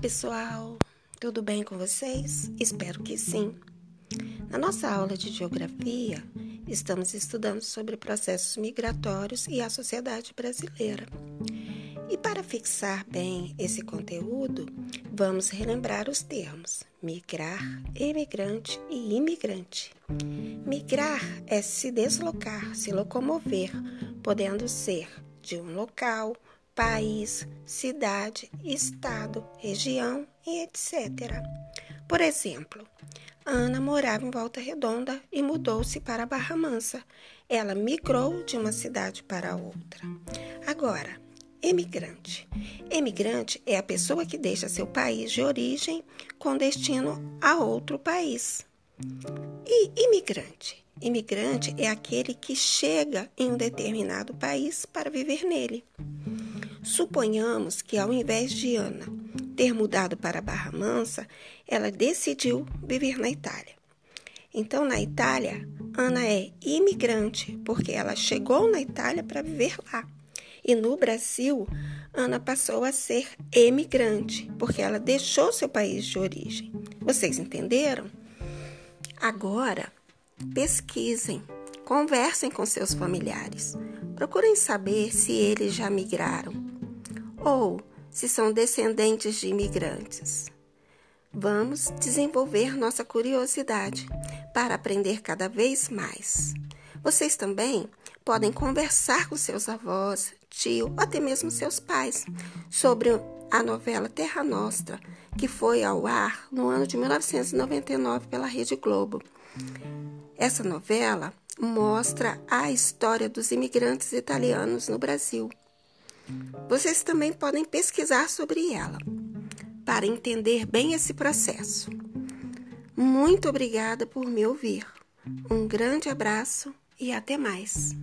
pessoal, tudo bem com vocês? Espero que sim. Na nossa aula de geografia, estamos estudando sobre processos migratórios e a sociedade brasileira. E para fixar bem esse conteúdo, vamos relembrar os termos migrar, emigrante e imigrante. Migrar é se deslocar, se locomover, podendo ser de um local, país, cidade, estado, região e etc. Por exemplo, Ana morava em Volta Redonda e mudou-se para Barra Mansa. Ela migrou de uma cidade para outra. Agora, emigrante. Emigrante é a pessoa que deixa seu país de origem com destino a outro país. E imigrante? Imigrante é aquele que chega em um determinado país para viver nele. Suponhamos que, ao invés de Ana ter mudado para Barra Mansa, ela decidiu viver na Itália. Então, na Itália, Ana é imigrante, porque ela chegou na Itália para viver lá. E no Brasil, Ana passou a ser emigrante, porque ela deixou seu país de origem. Vocês entenderam? Agora, pesquisem, conversem com seus familiares. Procurem saber se eles já migraram ou se são descendentes de imigrantes. Vamos desenvolver nossa curiosidade para aprender cada vez mais. Vocês também podem conversar com seus avós, tio, até mesmo seus pais sobre a novela Terra Nostra, que foi ao ar no ano de 1999 pela Rede Globo. Essa novela mostra a história dos imigrantes italianos no Brasil vocês também podem pesquisar sobre ela para entender bem esse processo. Muito obrigada por me ouvir. Um grande abraço e até mais.